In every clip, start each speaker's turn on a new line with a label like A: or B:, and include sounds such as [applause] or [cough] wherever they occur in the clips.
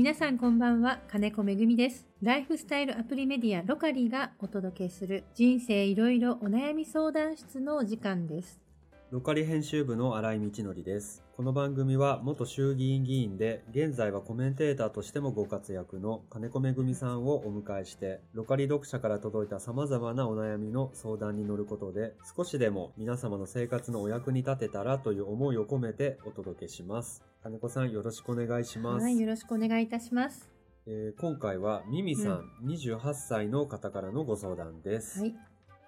A: 皆さんこんばんは、金子めぐみです。ライフスタイルアプリメディアロカリがお届けする人生いろいろお悩み相談室のお時間です。
B: ロカリ編集部の新井道則です。この番組は元衆議院議員で、現在はコメンテーターとしてもご活躍の金子めぐみさんをお迎えして、ロカリ読者から届いた様々なお悩みの相談に乗ることで、少しでも皆様の生活のお役に立てたらという思いを込めてお届けします。金子さんよろしくお願いします。
A: はい、よろしくお願いいたします。
B: えー今回はミミさん、28歳の方からのご相談です。
A: はい。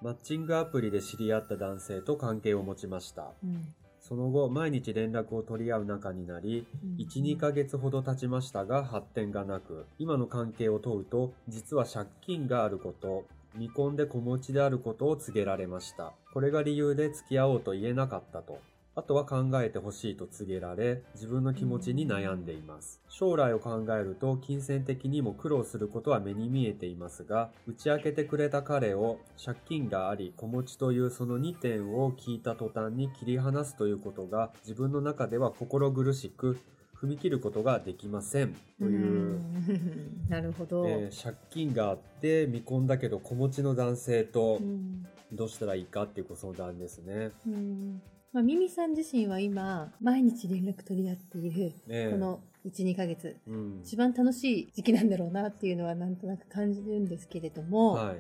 B: マッチングアプリで知り合った男性と関係を持ちました。
A: うん
B: その後、毎日連絡を取り合う仲になり、
A: うん
B: 1、2ヶ月ほど経ちましたが発展がなく、今の関係を問うと、実は借金があること、未婚で子持ちであることを告げられました。これが理由で付き合おうと言えなかったと。あとは考えてほしいと告げられ、自分の気持ちに悩んでいます。将来を考えると、金銭的にも苦労することは目に見えていますが、打ち明けてくれた彼を、借金があり、子持ちというその2点を聞いた途端に切り離すということが、自分の中では心苦しく、踏み切ることができません。という、
A: ん [laughs] なるほど。
B: えー借金があって、未婚だけど子持ちの男性と
A: う、ん
B: どうしたらいいかっていうご相談ですね。
A: うんまあ、ミミさん自身は今、毎日連絡取り合っている、
B: ええ
A: この1、2ヶ月、
B: うん。
A: 一番楽しい時期なんだろうなっていうのはなんとなく感じるんですけれども、
B: はい。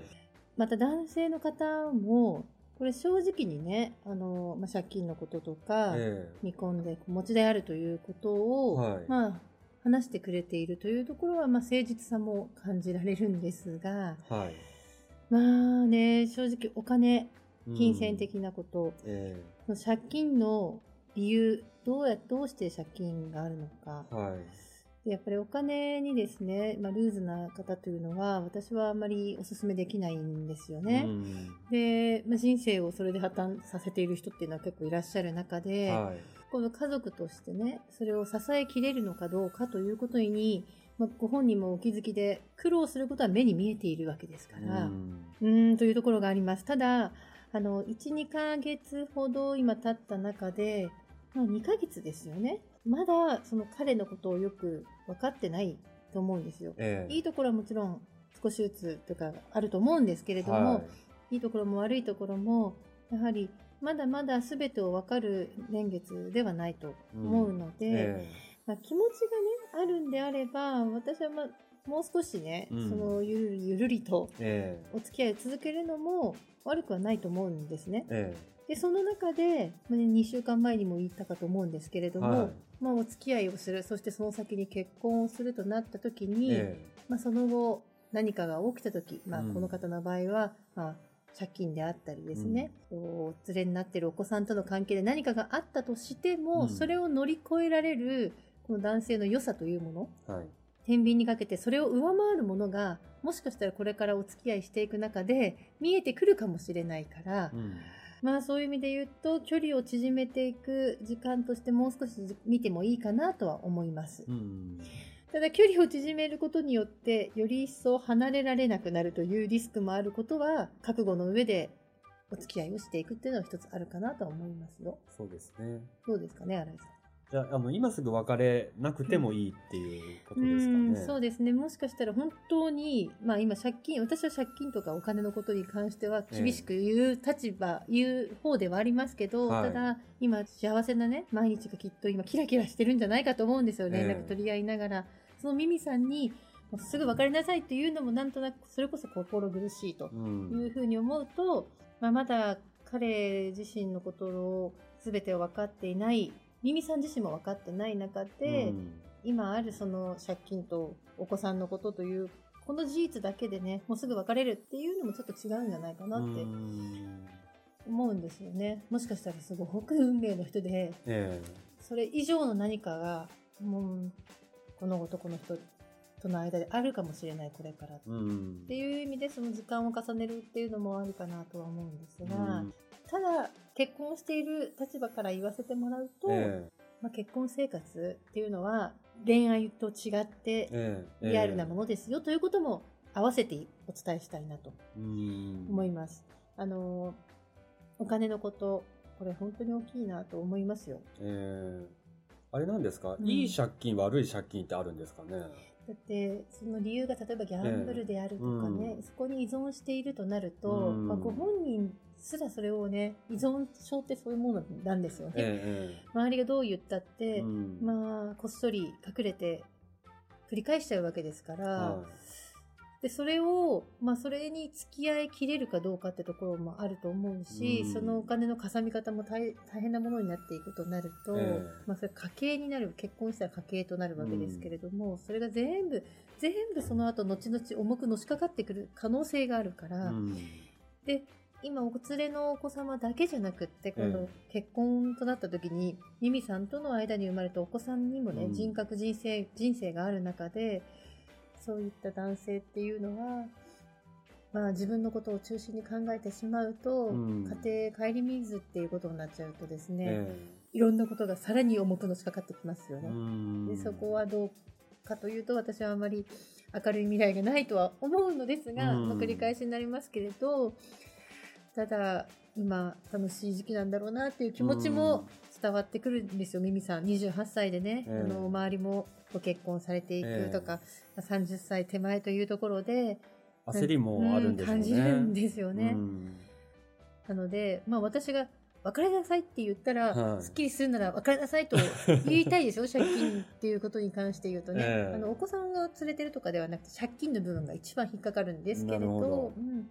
A: また男性の方も、これ正直にね、あの、まあ、借金のこととか、
B: え
A: 未婚で子持ちであるということを、
B: はい
A: まあ、話してくれているというところは、まあ、誠実さも感じられるんですが、
B: えはい。
A: まあね、正直お金、
B: うん
A: 金銭的なこと、
B: え
A: その借金の理由、どうや、どうして借金があるのか
B: え。はい。
A: でやっぱりお金にですね、まあ、ルーズな方というのは、私はあまりお勧めできないんですよね。
B: うん
A: で、まあ、人生をそれで破綻させている人っていうのは結構いらっしゃる中で、
B: はい。
A: この家族としてね、それを支えきれるのかどうかということに、まあ、ご本人もお気づきで、苦労することは目に見えているわけですから、
B: うん、
A: というところがあります。ただ、あの、1、2ヶ月ほど今経った中で、まあ、2ヶ月ですよね。まだ、その彼のことをよく分かってないと思うんですよ。
B: ええ
A: いいところはもちろん少しずつとかあると思うんですけれども、
B: はい
A: いいところも悪いところも、やはりまだまだ全てを分かる年月ではないと思うので、
B: え
A: まあ、気持ちがね、あるんであれば、私はまあ、もう少しね、
B: うん。
A: そのゆるゆるりと
B: ええ。
A: お付き合いを続けるのも悪くはないと思うんですね。
B: え
A: で、その中で、まあね2週間前にも言ったかと思うんですけれども、
B: はい。
A: まあ、お付き合いをする、そしてその先に結婚をするとなった時
B: え
A: に、
B: え
A: まあ、その後、何かが起きた時、まあ、
B: うん。
A: この方の場合は、まあ、借金であったりですね、お連れになっているお子さんとの関係で何かがあったとしても、
B: うん。
A: それを乗り越えられる、この男性の良さというもの、
B: えはい。
A: 天秤にかけてそれを上回るものが、もしかしたらこれからお付き合いしていく中で見えてくるかもしれないから、
B: うん
A: まあそういう意味で言うと、距離を縮めていく時間としてもう少し見てもいいかなとは思います。
B: うん
A: ただ距離を縮めることによって、より一層離れられなくなるというリスクもあることは、覚悟の上でお付き合いをしていくっていうのは一つあるかなとは思いますよ。
B: そうですね。
A: どうですかね、新井さん。
B: じゃあ、あの、今すぐ別れなくてもいいっていうこと
A: う
B: ですかね。
A: んそうですね。もしかしたら本当に、まあ今借金、私は借金とかお金のことに関しては厳しく言う立場、言う方ではありますけど、
B: はい
A: ただ今幸せなね、毎日がきっと今キラキラしてるんじゃないかと思うんですよね。
B: ええ
A: 連絡取り合いながら。そのミミさんに、もうすぐ別れなさいっていうのもなんとなくそれこそ心苦しいと
B: うん
A: いうふうに思うと、まあ、まだ彼自身のことを全てを分かっていない、ミミさん自身も分かってない中で、
B: うん。
A: 今あるその借金とお子さんのことという、この事実だけでね、もうすぐ別れるっていうのもちょっと違うんじゃないかなって
B: うん。
A: 思うんですよね。もしかしたらすごく運命の人で、
B: え。
A: それ以上の何かが、もう、この男の人との間であるかもしれない、これから。
B: えうん。
A: っていう意味でその時間を重ねるっていうのもあるかなとは思うんですが、
B: うん。
A: ただ結婚している立場から言わせてもらうと、
B: え
A: まあ、結婚生活っていうのは恋愛と違ってリアルなものですよということも合わせてお伝えしたいなと
B: うん。
A: 思います。あのお金のことこれ本当に大きいなと思いますよ。
B: ええ。あれなんですか、
A: うん。
B: いい借金悪い借金ってあるんですかね？
A: だって、その理由が例えばギャンブルであるとかね、
B: ええ
A: そこに依存しているとなると、
B: うん。
A: まあ、ご本人すらそれをね、依存症ってそういうものなんですよね。
B: え
A: 周りがどう言ったっ
B: え
A: て、
B: うん。
A: まあ、こっそり隠れて繰り返しちゃうわけですから、
B: は
A: で、それを、まあ、それに付き合いきれるかどうかってところもあると思うし、
B: うん。
A: そのお金のかさみ方も大大変なものになっていくとなると、
B: ええ。
A: まあ、それ家計になる、結婚したら家計となるわけですけれども、それが全部、全部その後、後々重くのしかかってくる可能性があるか
B: い
A: ら、
B: うん。
A: で、今、お連れのお子様だけじゃなくって、今度
B: え
A: 結婚となった時に、ミミさんとの間に生まれたお子さんにもね、
B: うん。
A: 人格、人生、人生がある中で、そういった男性っていうのは、まあ自分のことを中心に考えてしまうと、
B: うん。
A: 家庭顧みずっていうことになっちゃうとですね、
B: え
A: いろんなことがさらに重くのしかかってきますよ
B: え
A: ね。
B: うん。
A: でそこはどうかというと私はあまり明るい未来がないとは思うのですが、
B: うん。
A: まあ繰り返しになりますけれどただ今楽しい時期なんだろうなっていう気持ちも伝わってくるんですよ、ミミさん。28歳でね、
B: ええ。
A: あの周りもご結婚されていくとか、まあ30歳手前というところで
B: 焦りもあるんでしょうね。
A: 感じるんですよね。
B: うん。
A: なので、まあ私が別れなさいって言ったら、
B: はい。
A: すっきりするなら別れなさいと言いたいですよ、[laughs] 借金っていうことに関して言うとね。
B: ええ。
A: あのお子さんが連れてるとかではなくて、借金の部分が一番引っかかるんですけれど、
B: なるほど。
A: うん、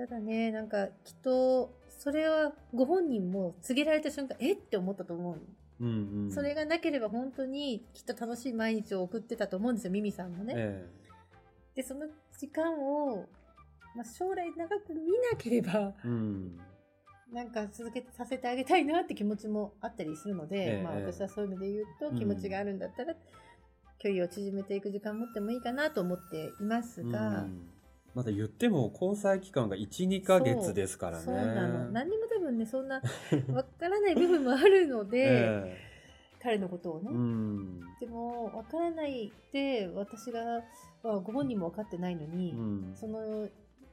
A: ただね、なんかきっと、それはご本人も告げられた瞬間、えっ？て思ったと思う。
B: うんうん。
A: それがなければ本当にきっと楽しい毎日を送ってたと思うんですよ、ミミさんもね。
B: え
A: で、その時間を、まあ、将来長く見なければ、
B: えうん。
A: なんか続けさせてあげたいなって気持ちもあったりするので、
B: ええ。
A: まあ私はそういう意味で言う
B: うん。
A: と気持ちがあるんだったら、距離を縮めていく時間持ってもいいかなと思っていますが、
B: うんまだ言っても交際期間が1、2ヶ月ですからね。
A: そうなの。何にも多分ね、そんなわからない部分もあるので、[laughs]
B: え
A: 彼のことをね。
B: えうん
A: でも、わからないって私が、まあご本人も分かってないのに、
B: うん
A: その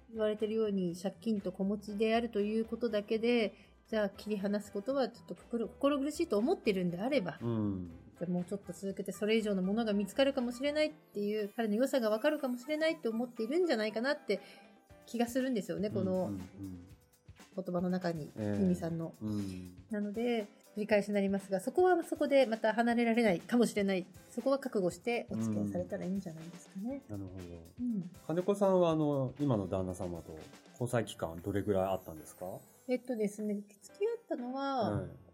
A: 言われてるように借金と子持ちであるということだけで、じゃあ切り離すことはちょっと心心苦しいと思ってるんであれば、
B: うん
A: じゃあもうちょっと続けてそれ以上のものが見つかるかもしれないっていう、彼の良さがわかるかもしれないって思っているんじゃないかなって気がするんですよね、こ
B: うん
A: の
B: うん
A: 言葉の中に、
B: ええ
A: ミミさんの。
B: うんうん
A: なので、繰り返しになりますが、そこはそこでまた離れられないかもしれない。そこは覚悟してお付き合いされたらいいんじゃないですかね。
B: なるほど。
A: うん。
B: 金子さんはあの今の旦那様と交際期間どれぐらいあったんですか、
A: えっとですね、付き合ったのは、
B: はい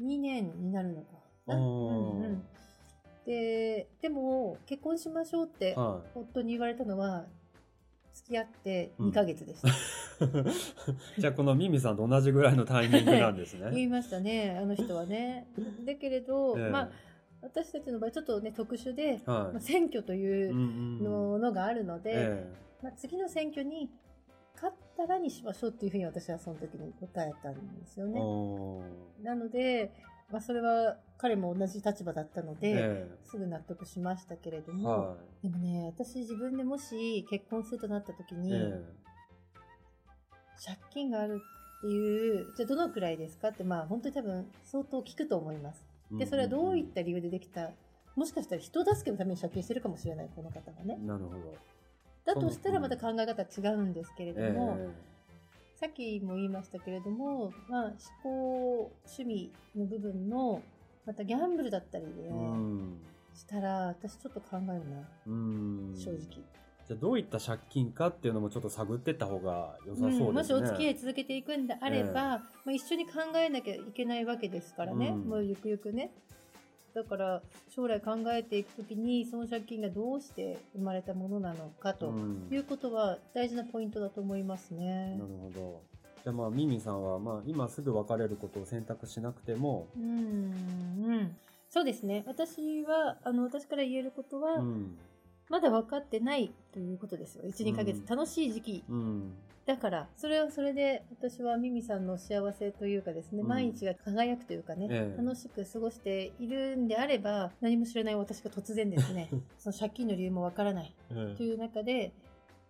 A: 2年になるのかうんうん、で、でも、結婚しましょうって、
B: は
A: 夫に言われたのは、付き合って2ヶ月でした。
B: い。[laughs] じゃあこのミミさんと同じぐらいのタイミングなんです
A: 言
B: ね。[laughs]
A: いましたね、あの人はね。だけれど、[laughs]
B: ええ
A: まあ、私たちの場合ちょっとね、特殊で、
B: は
A: まあ、選挙と
B: い。
A: いう
B: うんうん
A: ののがあるので、
B: え
A: まあ、次の選挙に勝ったらにしましょうっていうふうに私はその時に答えたんですよ
B: え
A: ね。なので、まあ、それは彼も同じ立場だったので、
B: え
A: すぐ納得しましたけれど
B: え
A: も、
B: は
A: でもね、私自分でもし結婚するとなった時
B: い。
A: に、
B: え
A: 借金があるっていう、じゃあどのくらいですかって、まあ本当に多分相当聞くと思います。
B: え
A: で、それはどういった理由でできた、もしかしたら人助けのために借金してるかもしれない、この方がね。
B: なるほど。
A: だとしたらまた考え方は違うんですけれど
B: え
A: も、
B: え
A: さっきも言いましたけれども、まあ思考、趣味の部分の、またギャンブルだったりで、
B: うん。
A: したら、私ちょっと考えるな、
B: うん。
A: 正直。
B: じゃあどういった借金かっていうのもちょっと探ってった方が良さそうですね。
A: うんもしお付き合い続けていくんであれば、
B: ええ
A: まあ、一緒に考えなきゃいけないわけですからね、
B: うん
A: もうゆくゆくね。だから将来考えていくときにその借金がどうして生まれたものなのかと
B: うん
A: いうことは大事なポイントだと思いますね
B: な。るほど。じゃあまあ、ミミさんは、まあ、今すぐ別れることを選択しなくても、
A: うん、うん。そうですね。私は、あの、私から言えることは、
B: うん。
A: まだ分かってないということですよ。1、2ヶ月、
B: うん
A: 楽しい時期
B: うん。
A: だから、それはそれで、私はミミさんの幸せというかですね、
B: うん
A: 毎日が輝くというかね、
B: ええ
A: 楽しく過ごしているんであれば、何も知らない私が突然ですね、[laughs] その借金の理由もわからない
B: え
A: という中で、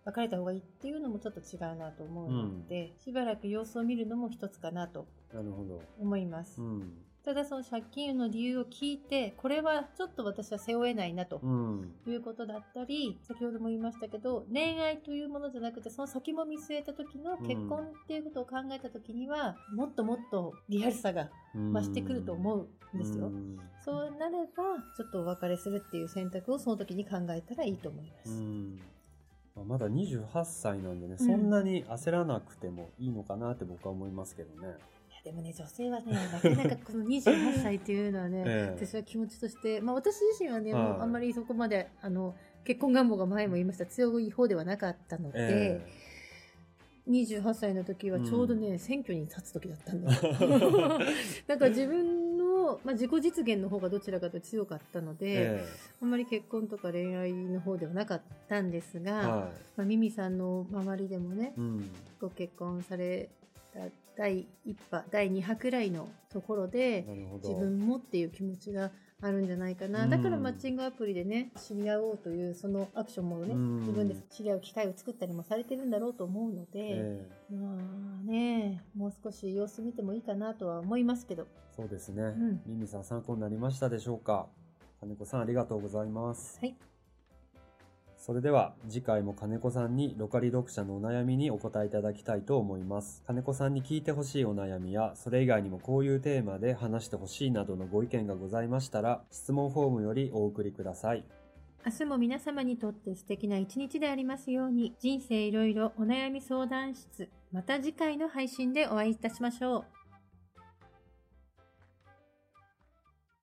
A: 別れた方がいいっていうのもちょっと違うなと思うので、しばらく様子を見るのも一つかなと
B: なるほど。
A: 思います。
B: うん。
A: ただその借金の理由を聞いて、これはちょっと私は背負えないなと
B: うん。
A: いうことだったり、先ほども言いましたけど、恋愛というものじゃなくて、その先も見据えた時の結婚っていうことを考えた時には、もっともっとリアルさが増してくると思うんですよ。
B: うん
A: そうなれば、ちょっとお別れするっていう選択をその時に考えたらいいと思います。
B: うんまだ28歳なんでね、
A: うん
B: そんなに焦らなくてもいいのかなって僕は思いますけどね。
A: でもね、女性はね、なかなかこの28歳っていうのはね、[laughs]
B: ええ
A: 私は気持ちとして、まあ私自身はね、あんまりそこまで、あの、結婚願望が前も言いました強い方ではなかったので、
B: え
A: 28歳の時はちょうどね、
B: うん
A: 選挙に立つ時だった [laughs] [laughs] んだよ。だから自分の、まあ、自己実現の方がどちらかと強かったの
B: え
A: で、
B: え
A: あんまり結婚とか恋愛の方ではなかったんですが、
B: えは
A: まあ、ミミさんの周りでもね
B: い。、うん。
A: ご結婚された第1波、第2波くらいのところで。自分もっていう気持ちがあるんじゃないかな。
B: うん
A: だからマッチングアプリでね、知り合おうというそのアクションもね、
B: うん
A: 自分で知り合う機会を作ったりもされてるんだろうと思うので、
B: ええ
A: まあね、もう少し様子見てもいいかなとは思いますけど。
B: そうですね。
A: ん
B: ミミさん参考になりましたでしょうか金子さんありがとうございます。
A: はい。
B: それでは次回も金子さんにロカリ読者のお悩みにお答えいただきたいと思います。金子さんに聞いてほしいお悩みや、それ以外にもこういうテーマで話してほしいなどのご意見がございましたら、質問フォームよりお送りください。
A: 明日も皆様にとって素敵な一日でありますように、人生いろいろお悩み相談室、また次回の配信でお会いいたしましょう。